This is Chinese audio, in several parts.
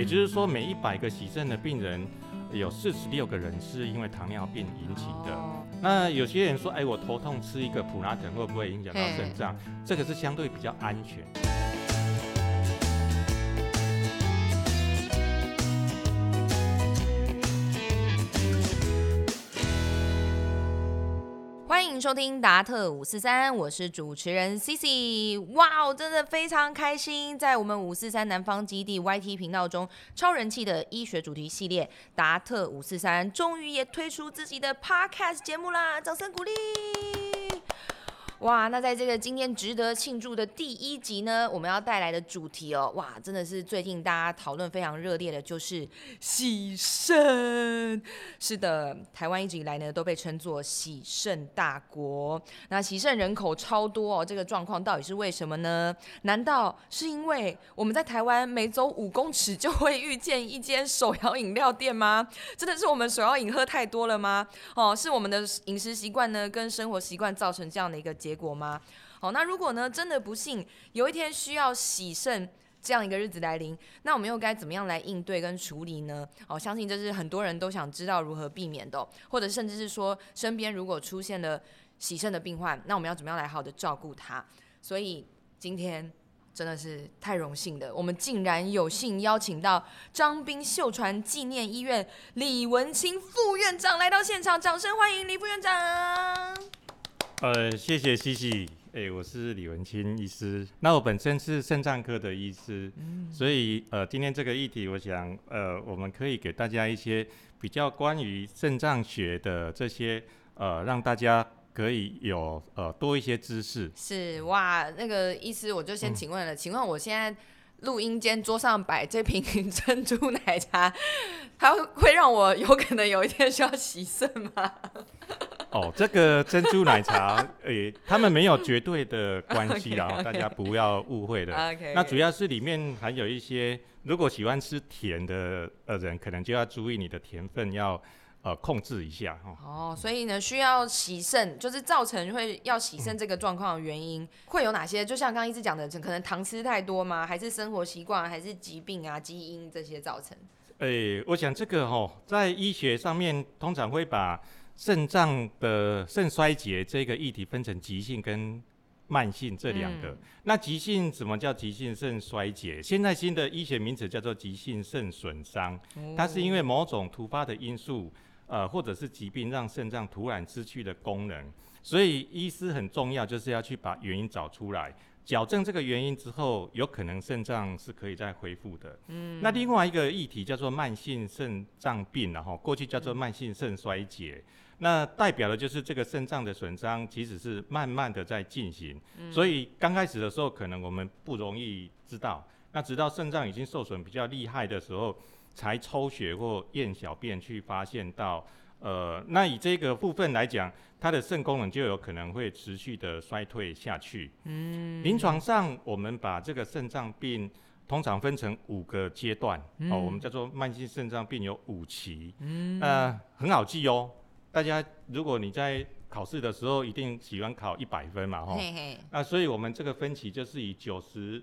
也就是说每一百个洗肾的病人，有四十六个人是因为糖尿病引起的。那有些人说，哎，我头痛吃一个普拉疼会不会影响到肾脏？这个是相对比较安全。收听达特五四三，我是主持人 C C，。哇哦，真的非常开心，在我们五四三南方基地 YT 频道中，超人气的医学主题系列达特五四三，终于也推出自己的 Podcast 节目啦！掌声鼓励。哇，那在这个今天值得庆祝的第一集呢，我们要带来的主题哦，哇，真的是最近大家讨论非常热烈的，就是喜肾。是的，台湾一直以来呢都被称作喜肾大国。那喜肾人口超多哦，这个状况到底是为什么呢？难道是因为我们在台湾每走五公尺就会遇见一间手摇饮料店吗？真的是我们手摇饮喝太多了吗？哦，是我们的饮食习惯呢跟生活习惯造成这样的一个结。结果吗？好，那如果呢，真的不幸有一天需要洗肾这样一个日子来临，那我们又该怎么样来应对跟处理呢？哦，相信这是很多人都想知道如何避免的，或者甚至是说身边如果出现了洗肾的病患，那我们要怎么样来好的照顾他？所以今天真的是太荣幸的，我们竟然有幸邀请到张斌秀传纪念医院李文清副院长来到现场，掌声欢迎李副院长。呃，谢谢西西。哎，我是李文清医师。那我本身是肾脏科的医师，所以呃，今天这个议题，我想呃，我们可以给大家一些比较关于肾脏学的这些呃，让大家可以有呃多一些知识。是哇，那个医师，我就先请问了，请问我现在录音间桌上摆这瓶 珍珠奶茶，它会让我有可能有一天需要洗肾吗？哦，这个珍珠奶茶，诶，他们没有绝对的关系 然后大家不要误会的。那主要是里面含有一些，如果喜欢吃甜的呃人，可能就要注意你的甜分要呃控制一下哈。哦，所以呢，需要洗肾，就是造成会要洗肾这个状况的原因会有哪些？就像刚刚一直讲的，可能糖吃太多吗？还是生活习惯，还是疾病啊、基因这些造成？诶，我想这个哦，在医学上面通常会把。肾脏的肾衰竭这个议题分成急性跟慢性这两个。那急性什么叫急性肾衰竭？现在新的医学名词叫做急性肾损伤。它是因为某种突发的因素，呃，或者是疾病让肾脏突然失去了功能。所以医师很重要，就是要去把原因找出来，矫正这个原因之后，有可能肾脏是可以再恢复的。嗯。那另外一个议题叫做慢性肾脏病，然后过去叫做慢性肾衰竭。那代表的就是这个肾脏的损伤，其实是慢慢的在进行，所以刚开始的时候可能我们不容易知道，那直到肾脏已经受损比较厉害的时候，才抽血或验小便去发现到，呃，那以这个部分来讲，它的肾功能就有可能会持续的衰退下去。嗯，临床上我们把这个肾脏病通常分成五个阶段，哦，我们叫做慢性肾脏病有五期，嗯，呃，很好记哦。大家，如果你在考试的时候一定喜欢考一百分嘛，哈，那所以我们这个分期就是以九十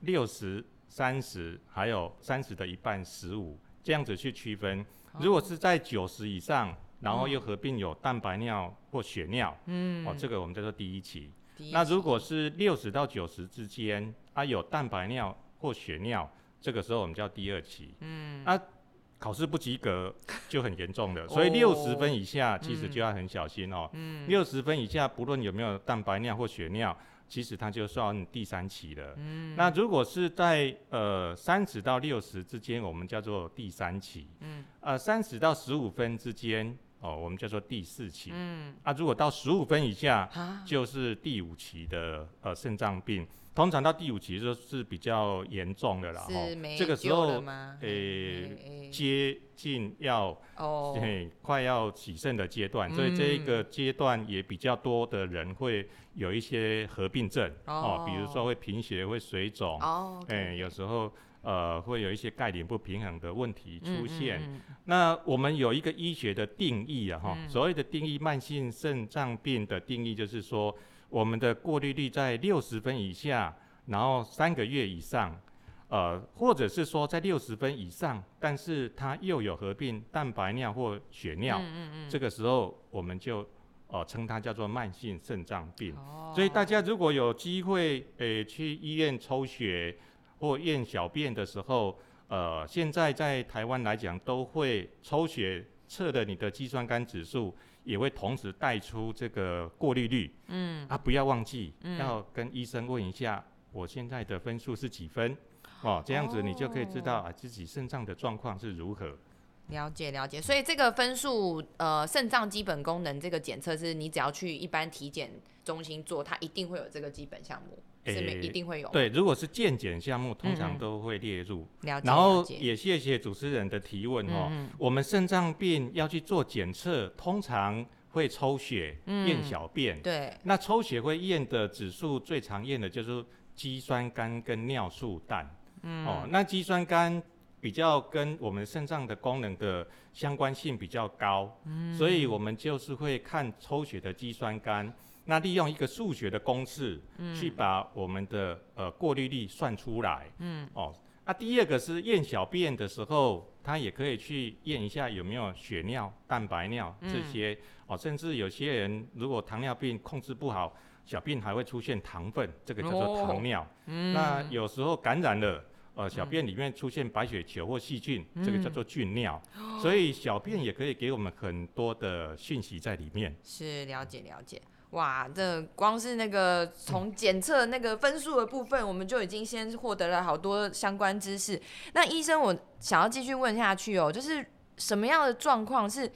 六十、三十，还有三十的一半十五这样子去区分。如果是在九十以上，然后又合并有蛋白尿或血尿，嗯，哦，这个我们叫做第一期。那如果是六十到九十之间，啊，有蛋白尿或血尿，这个时候我们叫第二期。嗯，啊。考试不及格 就很严重的，所以六十分以下其实就要很小心哦。嗯，六十分以下不论有没有蛋白尿或血尿，其实它就算第三期了。嗯，那如果是在呃三十到六十之间，我们叫做第三期。嗯，呃三十到十五分之间，哦，我们叫做第四期。嗯，啊，如果到十五分以下，就是第五期的呃肾脏病。通常到第五期就是比较严重的了，哈，这个时候，诶，接近要，哦，快要起肾的阶段，所以这一个阶段也比较多的人会有一些合并症，哦，比如说会贫血、会水肿，哦，哎，有时候呃会有一些钙磷不平衡的问题出现。那我们有一个医学的定义啊，哈，所谓的定义，慢性肾脏病的定义就是说。我们的过滤率在六十分以下，然后三个月以上，呃，或者是说在六十分以上，但是它又有合并蛋白尿或血尿，嗯嗯嗯，这个时候我们就呃称它叫做慢性肾脏病。哦所以大家如果有机会诶、去医院抽血或验小便的时候，呃，现在在台湾来讲都会抽血测的你的肌酸酐指数，也会同时带出这个过滤率。嗯啊，不要忘记、嗯要跟医生问一下，我现在的分数是几分。哦，这样子你就可以知道哦啊自己肾脏的状况是如何。了解了解，所以这个分数，呃，肾脏基本功能这个检测是你只要去一般体检中心做，它一定会有这个基本项目，是没诶一定会有。对，如果是健检项目，通常都会列入。了解。然后也谢谢主持人的提问哦。嗯我们肾脏病要去做检测，通常会抽血、嗯验小便。对，那抽血会验的指数最常验的就是肌酸酐跟尿素氮。嗯哦，那肌酸酐比较跟我们肾脏的功能的相关性比较高，嗯所以我们就是会看抽血的肌酸酐，那利用一个数学的公式，去把我们的呃过滤率算出来。嗯，哦，那第二个是验小便的时候，他也可以去验一下有没有血尿、蛋白尿这些。哦，甚至有些人如果糖尿病控制不好，小便还会出现糖分，这个叫做哦糖尿。嗯那有时候感染了。呃，小便里面出现白血球或细菌，这个叫做菌尿，所以小便也可以给我们很多的讯息在里面。是了解了解。哇，这光是那个从检测那个分数的部分，我们就已经先获得了好多相关知识。那医生，我想要继续问下去哦，就是什么样的状况是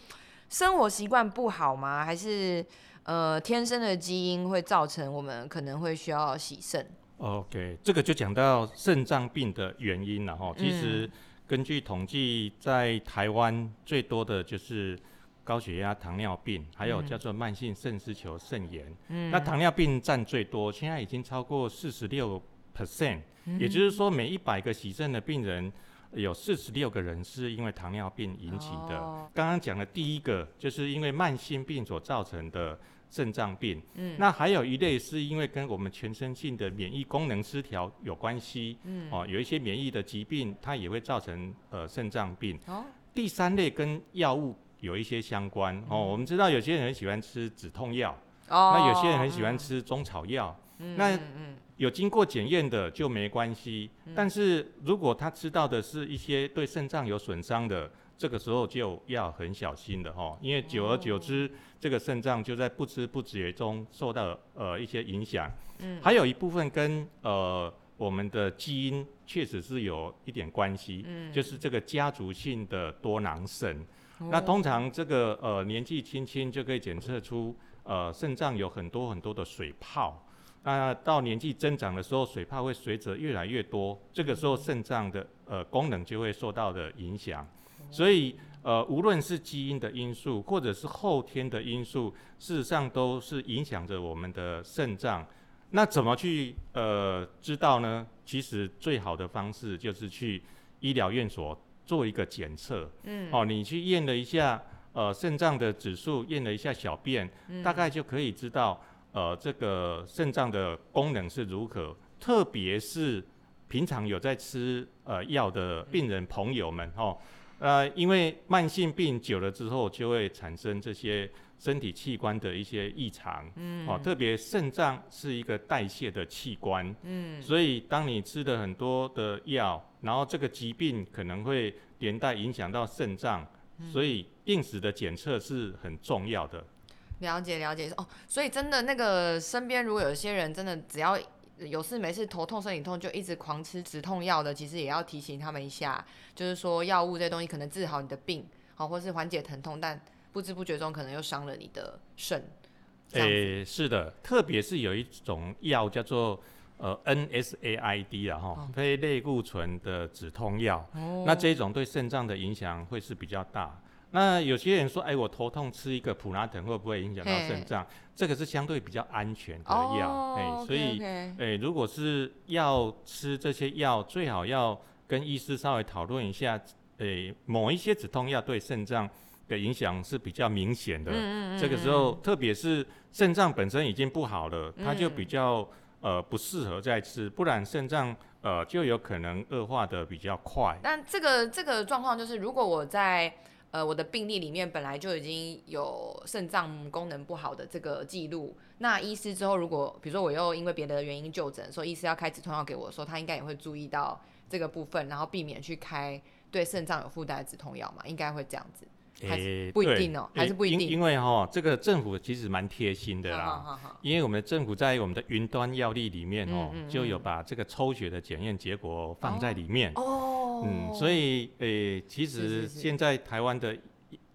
生活习惯不好吗？还是呃天生的基因会造成我们可能会需要洗肾？OK，这个就讲到肾脏病的原因了哈。其实根据统计，在台湾最多的就是高血压、糖尿病，还有叫做慢性肾丝球肾炎。嗯那糖尿病占最多，现在已经超过四十六 percent，也就是说每一百个洗肾的病人。有四十六个人是因为糖尿病引起的。哦刚刚讲的第一个，就是因为慢性病所造成的肾脏病。嗯那还有一类是因为跟我们全身性的免疫功能失调有关系。嗯哦，有一些免疫的疾病，它也会造成呃肾脏病。哦第三类跟药物有一些相关。哦，我们知道有些人很喜欢吃止痛药，哦那有些人很喜欢吃中草药。嗯那有经过检验的就没关系，但是如果他吃到的是一些对肾脏有损伤的，这个时候就要很小心的哈，因为久而久之，这个肾脏就在不知不觉中受到呃一些影响。嗯还有一部分跟呃我们的基因确实是有一点关系，嗯就是这个家族性的多囊肾。那通常这个呃年纪轻轻就可以检测出呃肾脏有很多很多的水泡。那到年纪增长的时候，水泡会随着越来越多，这个时候肾脏的呃功能就会受到的影响。所以呃，无论是基因的因素，或者是后天的因素，事实上都是影响着我们的肾脏。那怎么去呃知道呢？其实最好的方式就是去医疗院所做一个检测。嗯哦，你去验了一下呃肾脏的指数，验了一下小便，嗯大概就可以知道呃这个肾脏的功能是如何。特别是平常有在吃呃药的病人朋友们哦，呃，因为慢性病久了之后，就会产生这些身体器官的一些异常。嗯哦，特别肾脏是一个代谢的器官，嗯所以当你吃的很多的药，然后这个疾病可能会连带影响到肾脏，嗯所以定时的检测是很重要的。了解了解哦，所以真的那个身边如果有些人真的只要有事没事头痛身体痛就一直狂吃止痛药的，其实也要提醒他们一下，就是说药物这东西可能治好你的病，好、或是缓解疼痛，但不知不觉中可能又伤了你的肾。诶、是的，特别是有一种药叫做呃 NSAID 啊哈哦，非类固醇的止痛药，哦那这种对肾脏的影响会是比较大。那有些人说，哎，我头痛吃一个普拉腾会不会影响到嘿肾脏？这个是相对比较安全的药，哦哎、所以诶，如果是要吃这些药，最好要跟医师稍微讨论一下。诶，某一些止痛药对肾脏的影响是比较明显的。嗯嗯嗯这个时候，特别是肾脏本身已经不好了，它就嗯比较呃不适合再吃，不然肾脏呃，就有可能恶化的比较快。但这个这个状况就是，如果我在呃我的病历里面本来就已经有肾脏功能不好的这个记录，那医师之后如果比如说我又因为别的原因就诊，说医师要开止痛药给我，说他应该也会注意到这个部分，然后避免去开对肾脏有负担的止痛药嘛，应该会这样子。诶，不一定哦，还是不一定。因为哈，这个政府其实蛮贴心的啦。因为我们的政府在我们的云端药历里面哦，就有把这个抽血的检验结果放在里面。哦。嗯，所以诶，其实现在台湾的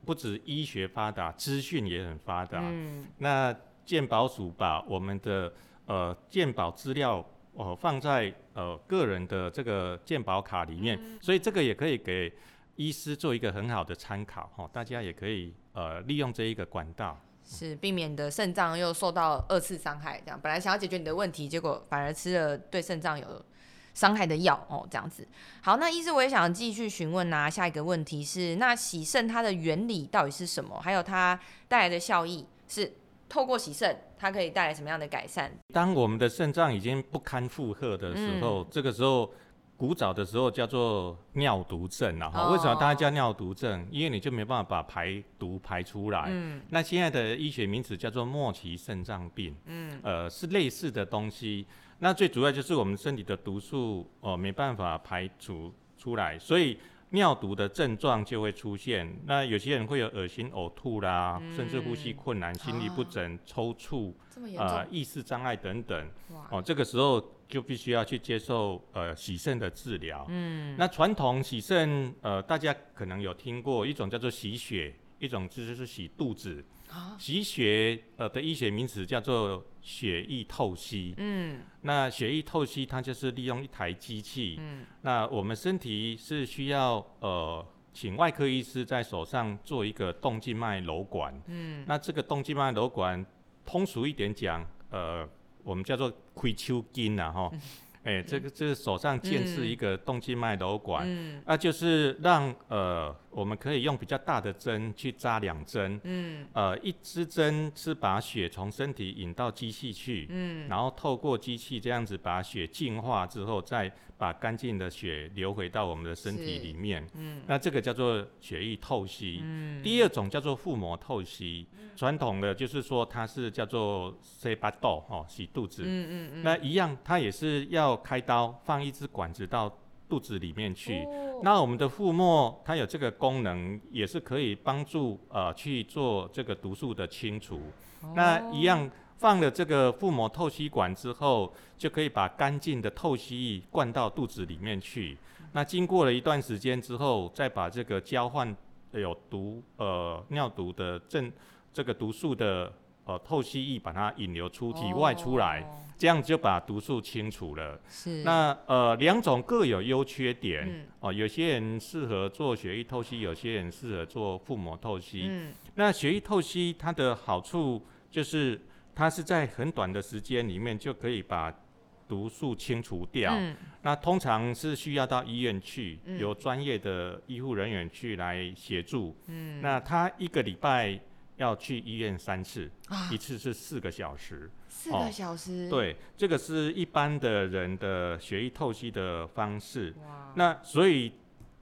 不止医学发达，资讯也很发达。嗯。那健保署把我们的呃健保资料哦放在呃个人的这个健保卡里面，所以这个也可以给。医师做一个很好的参考哈，大家也可以呃利用这一个管道，是避免你的肾脏又受到二次伤害。这样本来想要解决你的问题，结果反而吃了对肾脏有伤害的药哦，这样子。好，那医师我也想继续询问啊，下一个问题是，那洗肾它的原理到底是什么？还有它带来的效益是透过洗肾，它可以带来什么样的改善？当我们的肾脏已经不堪负荷的时候，这个时候。古早的时候叫做尿毒症啊，哈，为什么大家叫尿毒症？因为你就没办法把排毒排出来。嗯，那现在的医学名词叫做末期肾脏病。嗯，呃，是类似的东西。那最主要就是我们身体的毒素哦没办法排除出来，所以尿毒的症状就会出现。那有些人会有恶心、呕吐啦，甚至呼吸困难、心律不整、抽搐，呃，意识障碍等等。哦，这个时候。就必须要去接受呃洗肾的治疗。嗯，那传统洗肾呃大家可能有听过一种叫做洗血，一种就是洗肚子。洗血呃的医学名词叫做血液透析。嗯，那血液透析它就是利用一台机器。嗯，那我们身体是需要呃请外科医师在手上做一个动静脉瘘管。嗯，那这个动静脉瘘管通俗一点讲呃。我们叫做亏丘筋呐，哈，哎，这个这个手上建是一个动静脉瘘管，那就是让呃。我们可以用比较大的针去扎两针，嗯，呃，一支针是把血从身体引到机器去，嗯，然后透过机器这样子把血净化之后，再把干净的血流回到我们的身体里面，嗯，那这个叫做血液透析，嗯，第二种叫做腹膜透析，传统的就是说它是叫做塞巴豆哦，洗肚子，嗯嗯嗯，那一样它也是要开刀放一支管子到肚子里面去。那我们的腹膜它有这个功能，也是可以帮助呃去做这个毒素的清除。那一样放了这个腹膜透析管之后，就可以把干净的透析液灌到肚子里面去。那经过了一段时间之后，再把这个交换有毒呃尿毒的正这个毒素的呃透析液把它引流出体外出来。这样就把毒素清除了。是。那呃，两种各有优缺点。嗯。哦，有些人适合做血液透析，有些人适合做腹膜透析。嗯。那血液透析它的好处就是，它是在很短的时间里面就可以把毒素清除掉。嗯。那通常是需要到医院去，由专业的医护人员去来协助。嗯。那他一个礼拜要去医院三次，一次是四个小时。四个小时，对，这个是一般的人的血液透析的方式。那所以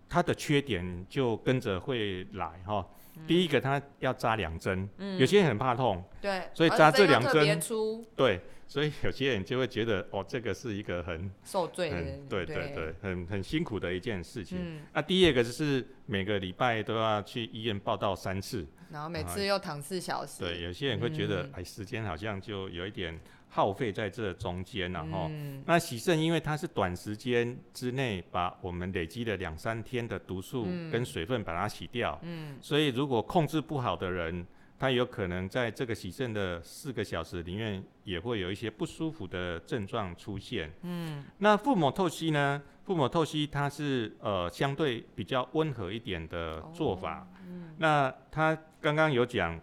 它的缺点就跟着会来哈。第一个，它要扎两针，有些人很怕痛，对，所以扎这两针，对，所以有些人就会觉得哦，这个是一个很受罪，对对对，很很辛苦的一件事情。那第二个就是每个礼拜都要去医院报道三次。然后每次又躺四小时，对，有些人会觉得，哎，时间好像就有一点耗费在这中间了哈。那洗肾因为它是短时间之内把我们累积的两三天的毒素跟水分把它洗掉，嗯，所以如果控制不好的人，他有可能在这个洗肾的四个小时里面也会有一些不舒服的症状出现，嗯。那腹膜透析呢？腹膜透析它是呃相对比较温和一点的做法。那他刚刚有讲，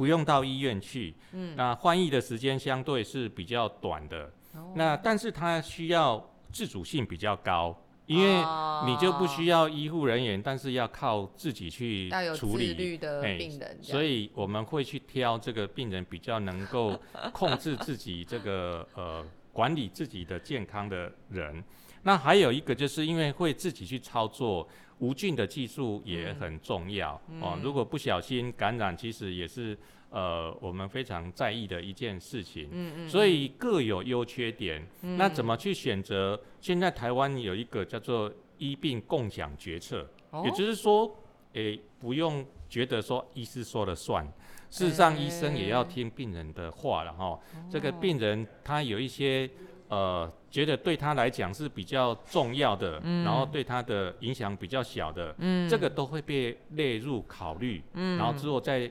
不用到医院去，嗯，那翻译的时间相对是比较短的，那但是它需要自主性比较高，因为你就不需要医护人员，但是要靠自己去处理。的病人，所以我们会去挑这个病人比较能够 控制自己这个呃管理自己的健康的人。那还有一个就是因为会自己去操作，无菌的技术也很重要、哦。如果不小心感染，其实也是呃我们非常在意的一件事情。嗯嗯，所以各有优缺点。那怎么去选择？现在台湾有一个叫做医病共享决策，哦也就是说，诶、不用觉得说医师说了算。事实上，医生也要听病人的话了哈。这个病人他有一些呃，觉得对他来讲是比较重要的，然后对他的影响比较小的，这个都会被列入考虑，然后之后再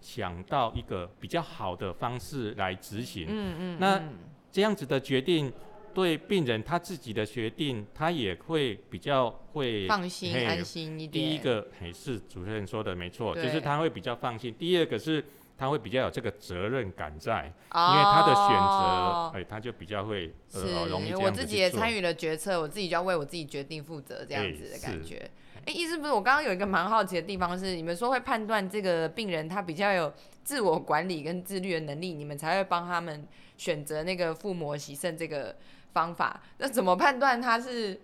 想到一个比较好的方式来执行。嗯嗯，那嗯这样子的决定对病人他自己的决定，他也会比较会放心安心一点。第一个，嘿，是主持人说的没错，就是他会比较放心。第二个是他会比较有这个责任感在，因因为他的选择，哎，他就比较会是呃容易我自己也参与了决策，我自己就要为我自己决定负责，这样哎子的感觉。哎、意思不是我刚刚有一个蛮好奇的地方是，你们说会判断这个病人他比较有自我管理跟自律的能力，你们才会帮他们选择那个腹膜洗肾这个方法。那怎么判断他是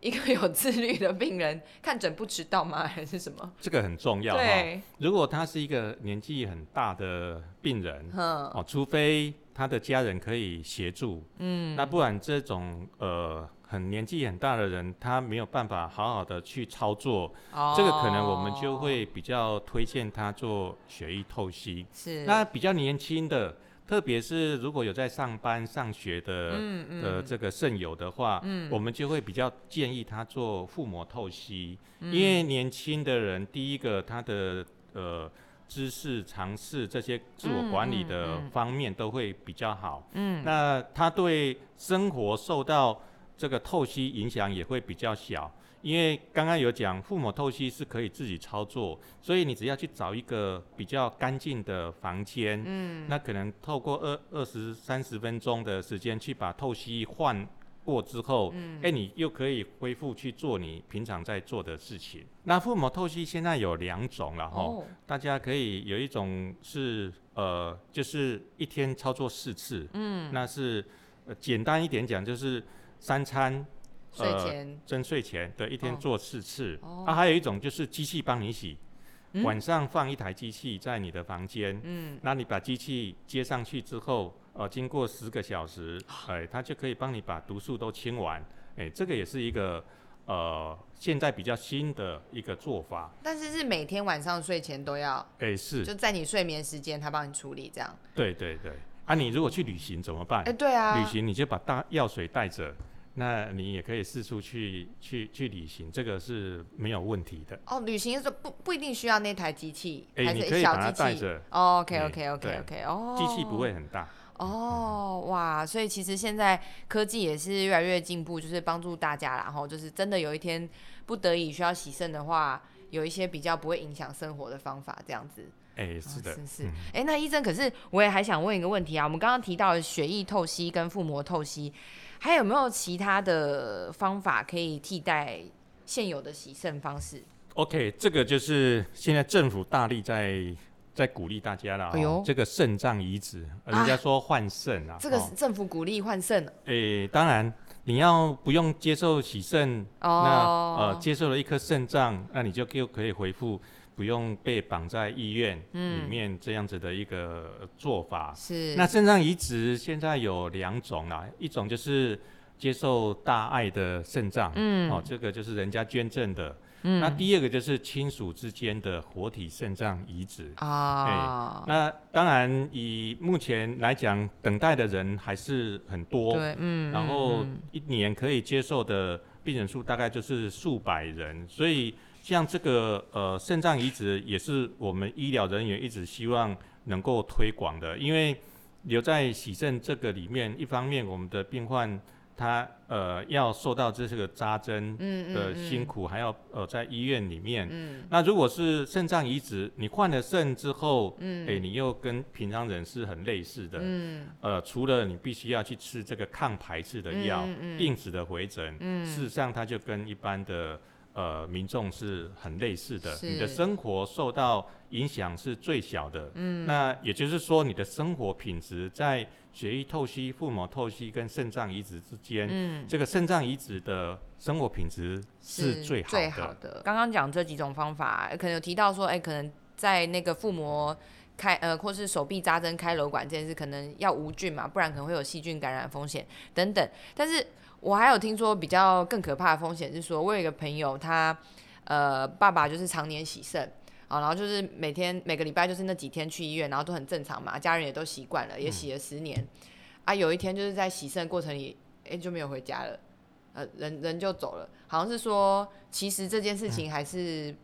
一个有自律的病人？看诊不迟到吗？还是什么？这个很重要哈。对，如果他是一个年纪很大的病人，哼，哦，除非他的家人可以协助，嗯，那不然这种呃很年纪很大的人，他没有办法好好的去操作，哦这个可能我们就会比较推荐他做血液透析。是那比较年轻的，特别是如果有在上班上学的、嗯嗯。的这个肾友的话，我们就会比较建议他做腹膜透析，因为年轻的人，第一个他的呃知识、尝试这些自我管理的嗯。方面都会比较好。嗯，那他对生活受到这个透析影响也会比较小，因为刚刚有讲腹膜透析是可以自己操作，所以你只要去找一个比较干净的房间，嗯，那可能透过二二十三十分钟的时间去把透析换过之后，嗯，哎、你又可以恢复去做你平常在做的事情。那腹膜透析现在有两种了哈，哦，大家可以有一种是呃，就是一天操作四次，嗯，那是、呃、简单一点讲，就是三餐睡呃前针睡前对一天哦。做四次，哦。啊，还有一种就是机器帮你洗，嗯？晚上放一台机器在你的房间，嗯，那你把机器接上去之后，呃，经过十个小时，哎、它就可以帮你把毒素都清完，哎、这个也是一个呃现在比较新的一个做法，但是是每天晚上睡前都要，哎、是。就在你睡眠时间他帮你处理这样。对对对，啊，你如果去旅行怎么办？哎、对啊，旅行你就把大药水带着，那你也可以四处去去去旅行，这个是没有问题的。哦，旅行的时候不不一定需要那台机器，哎、还你可以把它是小机器。带着，哦，OK 哎 OK OK 对 OK，哦，机器不会很大。哦，哇，所以其实现在科技也是越来越进步，就是帮助大家啦，然后就是真的有一天不得已需要洗肾的话，有一些比较不会影响生活的方法，这样子。哎、是的，是是，哎、那医生，可是我也还想问一个问题啊，我们刚刚提到血液透析跟腹膜透析，还有没有其他的方法可以替代现有的洗肾方式？OK，这个就是现在政府大力在在鼓励大家了、哦。哎呦这个肾脏移植，呃人家说换肾啊。这个哦是政府鼓励换肾诶、当然你要不用接受洗肾，那哦，呃接受了一颗肾脏，那你就又可以回复，不用被绑在医院里嗯面这样子的一个呃做法。是。那肾脏移植现在有两种啊，一种就是接受大爱的肾脏，嗯。哦，这个就是人家捐赠的。嗯。那第二个就是亲属之间的活体肾脏移植。啊，那当然，以目前来讲，等待的人还是很多，对，嗯，然后嗯。一年可以接受的病人数大概就是数百人，所以像这个呃肾脏移植也是我们医疗人员一直希望能够推广的，因为留在洗肾这个里面，一方面我们的病患他呃要受到这个扎针嗯的辛苦，还要呃在医院里面。嗯。那如果是肾脏移植，你换了肾之后，嗯。诶、你又跟平常人是很类似的。嗯。呃，除了你必须要去吃这个抗排斥的药，定时的回诊，嗯。事实上它就跟一般的呃民众是很类似的，你的生活受到影响是最小的。嗯，那也就是说，你的生活品质在血液透析、腹膜透析跟肾脏移植之间，嗯，这个肾脏移植的生活品质是最好的。最好的。刚刚讲这几种方法，可能有提到说，哎、可能在那个腹膜开呃，或是手臂扎针开瘘管这件事，可能要无菌嘛，不然可能会有细菌感染风险等等。但是我还有听说比较更可怕的风险是说，我有一个朋友，他呃爸爸就是常年洗肾。啊，然后就是每天每个礼拜就是那几天去医院，然后都很正常嘛，家人也都习惯了，也洗了十年。啊，有一天就是在洗肾过程里，哎、就没有回家了，呃，人人就走了。好像是说，其实这件事情还是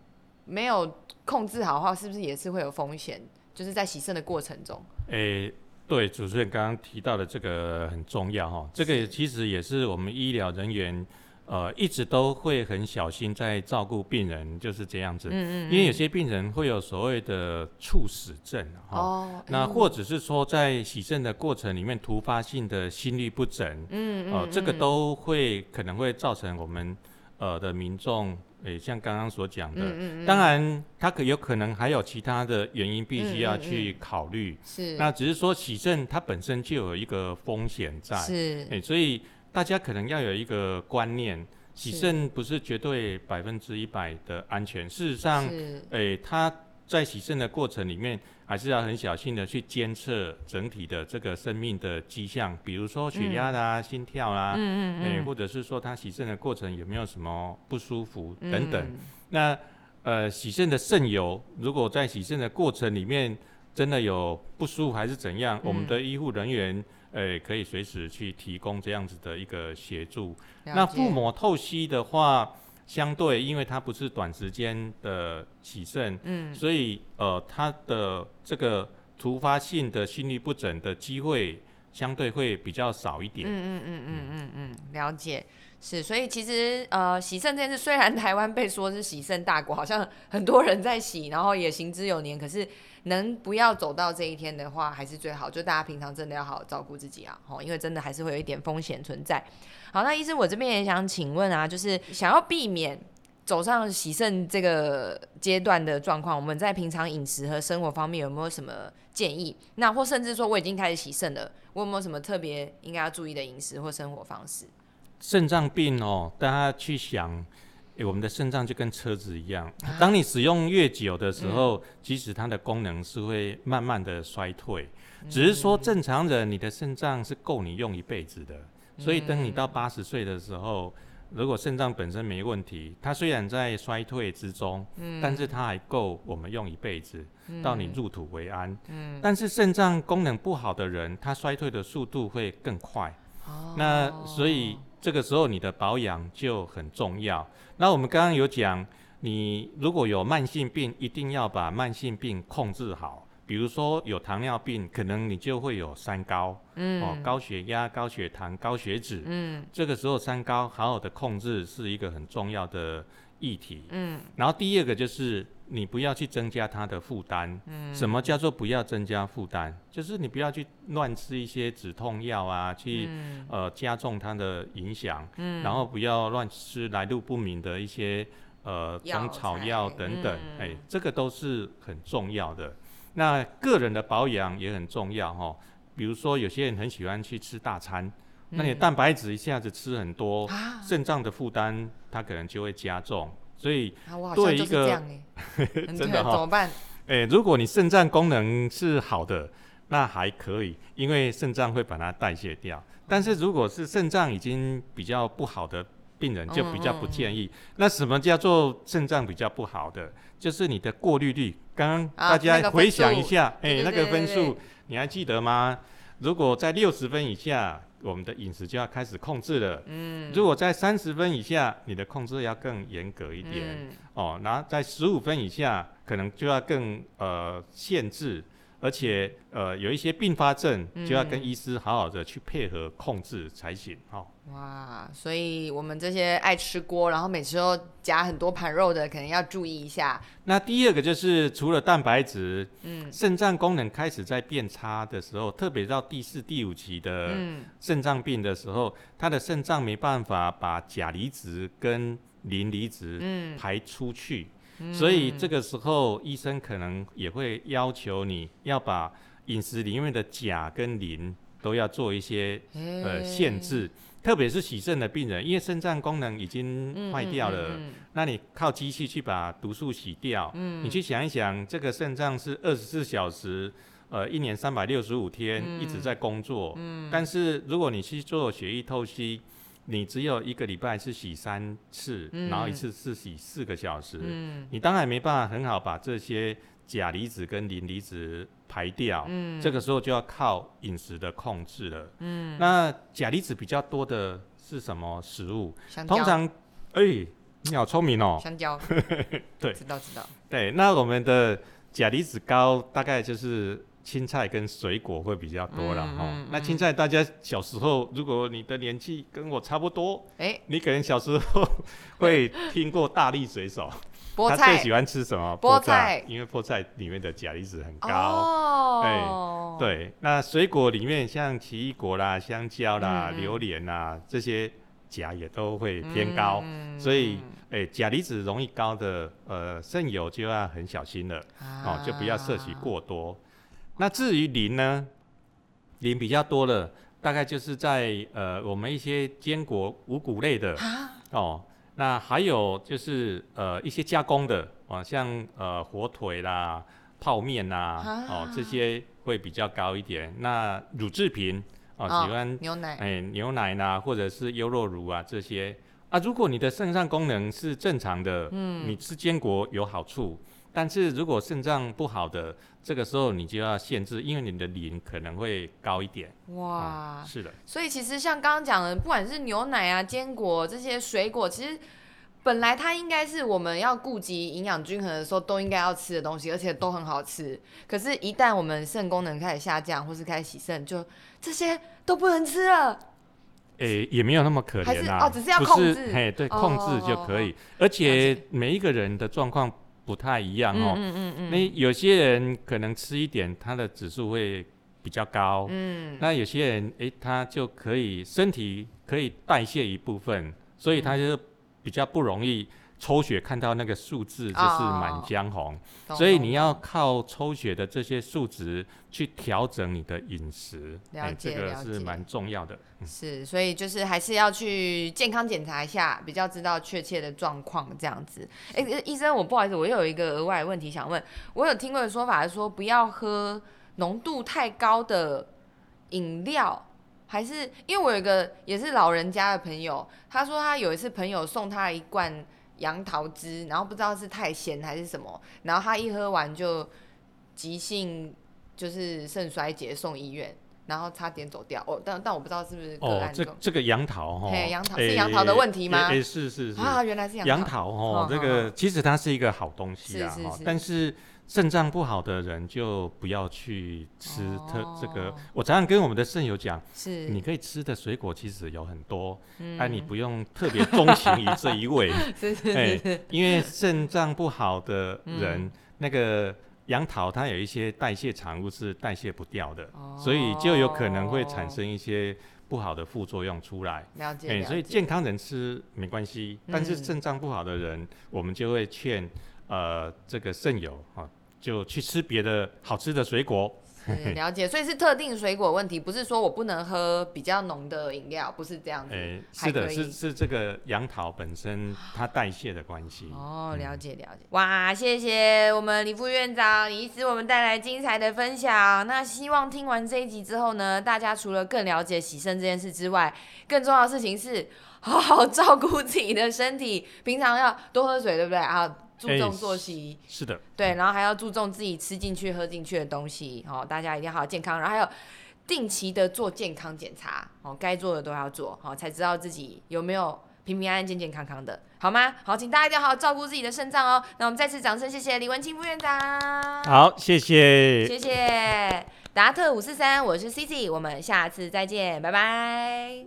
没有控制好的话，是不是也是会有风险？就是在洗肾的过程中，诶、对，主持人刚刚提到的这个很重要哈，这个其实也是我们医疗人员呃一直都会很小心在照顾病人，就是这样子。嗯因为有些病人会有所谓的猝死症哈，哦，那嗯。或者是说在洗肾的过程里面突发性的心律不整，嗯哦、这个嗯。都会可能会造成我们呃的民众，诶、像刚刚所讲的，嗯嗯嗯。当然它可有可能还有其他的原因必须要去考虑。是。那只是说洗肾它本身就有一个风险在，是。诶、所以大家可能要有一个观念，洗是。肾不是绝对百分之一百的安全，事实上，是。诶、它在洗肾的过程里面，还是要很小心的去监测整体的这个生命的迹象，比如说血压啦、心跳啦，嗯诶、或者是说他洗肾的过程有没有什么不舒服等等。嗯。那呃，洗肾的肾友，如果在洗肾的过程里面真的有不舒服还是怎样，我们嗯的医护人员呃可以随时去提供这样子的一个协助。那腹膜透析的话，相对因为它不是短时间的洗肾，嗯所以呃它的这个突发性的心律不整的机会相对会比较少一点。嗯嗯嗯嗯嗯嗯，了解。是，所以其实呃，洗肾这件事，虽然台湾被说是洗肾大国，好像很多人在洗，然后也行之有年，可是能不要走到这一天的话，还是最好。就大家平常真的要好好照顾自己啊，吼，因为真的还是会有一点风险存在。好，那医生，我这边也想请问啊，就是想要避免走上洗肾这个阶段的状况，我们在平常饮食和生活方面有没有什么建议？那或甚至说我已经开始洗肾了，我有没有什么特别应该要注意的饮食或生活方式？肾脏病哦，大家去想，诶我们的肾脏就跟车子一样，当你使用越久的时候，其实它的功能是会慢慢的衰退。只是说正常人，你的肾脏是够你用一辈子的，所以等你到八十岁的时候，如果肾脏本身没问题，它虽然在衰退之中，但是它还够我们用一辈子，到你入土为安。但是肾脏功能不好的人，他衰退的速度会更快。那所以这个时候你的保养就很重要。那我们刚刚有讲，你如果有慢性病，一定要把慢性病控制好。比如说有糖尿病，可能你就会有三高，嗯哦，高血压、高血糖、高血脂。嗯这个时候三高好好的控制是一个很重要的议题。嗯然后第二个就是你不要去增加他的负担。嗯什么叫做不要增加负担？就是你不要去乱吃一些止痛药啊，去、嗯呃加重它的影响。嗯然后不要乱吃来路不明的一些呃药中草药等等，嗯哎、这个都是很重要的。那个人的保养也很重要哈，比如说有些人很喜欢去吃大餐，那你的蛋白质一下子吃很多，肾脏的负担它可能就会加重。所以，啊我好像对一个 真的怎么办？哎、如果你肾脏功能是好的，那还可以，因为肾脏会把它代谢掉。但是如果是肾脏已经比较不好的病人，就比较不建议。那什么叫做肾脏比较不好的？就是你的过滤率。刚刚啊大家回想一下，哎、那个分数你还记得吗？如果在六十分以下，我们的饮食就要开始控制了。嗯如果在三十分以下，你的控制要更严格一点。嗯哦，然后在十五分以下，可能就要更呃限制，而且呃有一些并发症，就要跟嗯医师好好的去配合控制才行。哦，哇，所以我们这些爱吃锅，然后每次都夹很多盘肉的，可能要注意一下。那第二个就是除了蛋白质，嗯。肾脏功能开始在变差的时候，特别到第四、第五期的嗯。肾脏病的时候，他的肾脏没办法把钾离子跟磷离子嗯，排出去，嗯。所以这个时候医生可能也会要求你要把饮食里面的钾跟磷都要做一些呃限制，特别是洗肾的病人，因为肾脏功能已经坏掉了，嗯那你靠机器去把毒素洗掉，你去想一想，这个肾脏是二十四小时。呃，一年三百六十五天嗯。一直在工作，但是如果你去做血液透析，你只有一个礼拜是洗三次，嗯。然后一次是洗四个小时，嗯。你当然没办法很好把这些钾离子跟磷离子排掉，嗯这个时候就要靠饮食的控制了。嗯，那钾离子比较多的是什么食物？通常，哎、你好聪明哦。香蕉，对知道知道，对，那我们的钾离子高大概就是青菜跟水果会比较多了哈、嗯嗯那青菜大家小时候，如果你的年纪跟我差不多，哎，你可能小时候会听过大力水手。菠他最喜菜，欢吃什么？菠菜菜，因为菠菜里面的钾离子很高。哦，，对，那水果里面像奇异果啦、香蕉啦、榴莲啦这些钾也都会偏高，嗯所以哎，钾离子容易高的呃肾友就要很小心了哦，就不要摄取啊过多。那至于磷呢，磷比较多的，大概就是在呃我们一些坚果、五谷类的啊，哦。那还有就是呃一些加工的啊，像呃火腿啦、泡面啦，哦啊这些会比较高一点。那乳制品哦，喜欢牛奶，哎牛奶啦，或者是优酪乳啊这些啊。如果你的肾脏功能是正常的，嗯你吃坚果有好处。但是如果肾脏不好的，这个时候你就要限制，因为你的磷可能会高一点。哇，是的，所以其实像刚刚讲的，不管是牛奶啊、坚果这些水果，其实本来它应该是我们要顾及营养均衡的时候都应该要吃的东西，而且都很好吃。可是，一旦我们肾功能开始下降，或是开始洗肾，就这些都不能吃了。诶、也没有那么可怜啊，哦只是要控制嘿，对，哦控制就可以。而且每一个人的状况不太一样哦。嗯嗯嗯那有些人可能吃一点，他的指数会比较高。嗯，那有些人，诶、他就可以身体可以代谢一部分，所以他就比较不容易抽血看到那个数字就是哦满江红。懂所以你要靠抽血的这些数值去调整你的饮食，这个是蛮重要的。嗯是，所以就是还是要去健康检查一下，比较知道确切的状况这样子。哎、呃医生，我不好意思，我又有一个额外的问题想问。我有听过的说法是说，不要喝浓度太高的饮料，还是因为我有一个也是老人家的朋友，他说他有一次朋友送他一罐杨桃汁，然后不知道是太咸还是什么，然后他一喝完就急性就是肾衰竭送医院。然后差点走掉。哦，但但我不知道是不是个哦，案中、这这个杨桃哈，嘿杨桃是诶杨桃的问题吗？诶诶是是是，啊，原来是杨桃，桃哦，这个其实它是一个好东西啊，是是是。哈但是肾脏不好的人就不要去吃特这个哦。我常常跟我们的肾友讲，是。你可以吃的水果其实有很多，嗯但你不用特别钟情于这一味，是是哎是。是，因为肾脏不好的人嗯，那个杨桃它有一些代谢产物是代谢不掉的，哦所以就有可能会产生一些不好的副作用出来。哎、了解所以健康人吃没关系，但是嗯。肾脏不好的人，我们就会劝呃这个肾友啊，就去吃别的好吃的水果。是了解，所以是特定水果问题，不是说我不能喝比较浓的饮料，不是这样子。哎、还是的，是是这个杨桃本身它代谢的关系。哦，嗯了解了解，哇，谢谢我们李副院长、李医师，我们带来精彩的分享。那希望听完这一集之后呢，大家除了更了解洗肾这件事之外，更重要的事情是好好照顾自己的身体，平常要多喝水，对不对啊？注重哎作息，是的，对，然后还要注重自己吃进去、喝进去的东西，哦，大家一定要好好健康，然后还有定期的做健康检查，哦，该做的都要做，好、才知道自己有没有平平安安、健健康康的，好吗？好，请大家一定要好好照顾自己的肾脏哦。那我们再次掌声谢谢李文清副院长，好，谢谢。谢谢达特五四三，我是 Cici，我们下次再见，拜拜。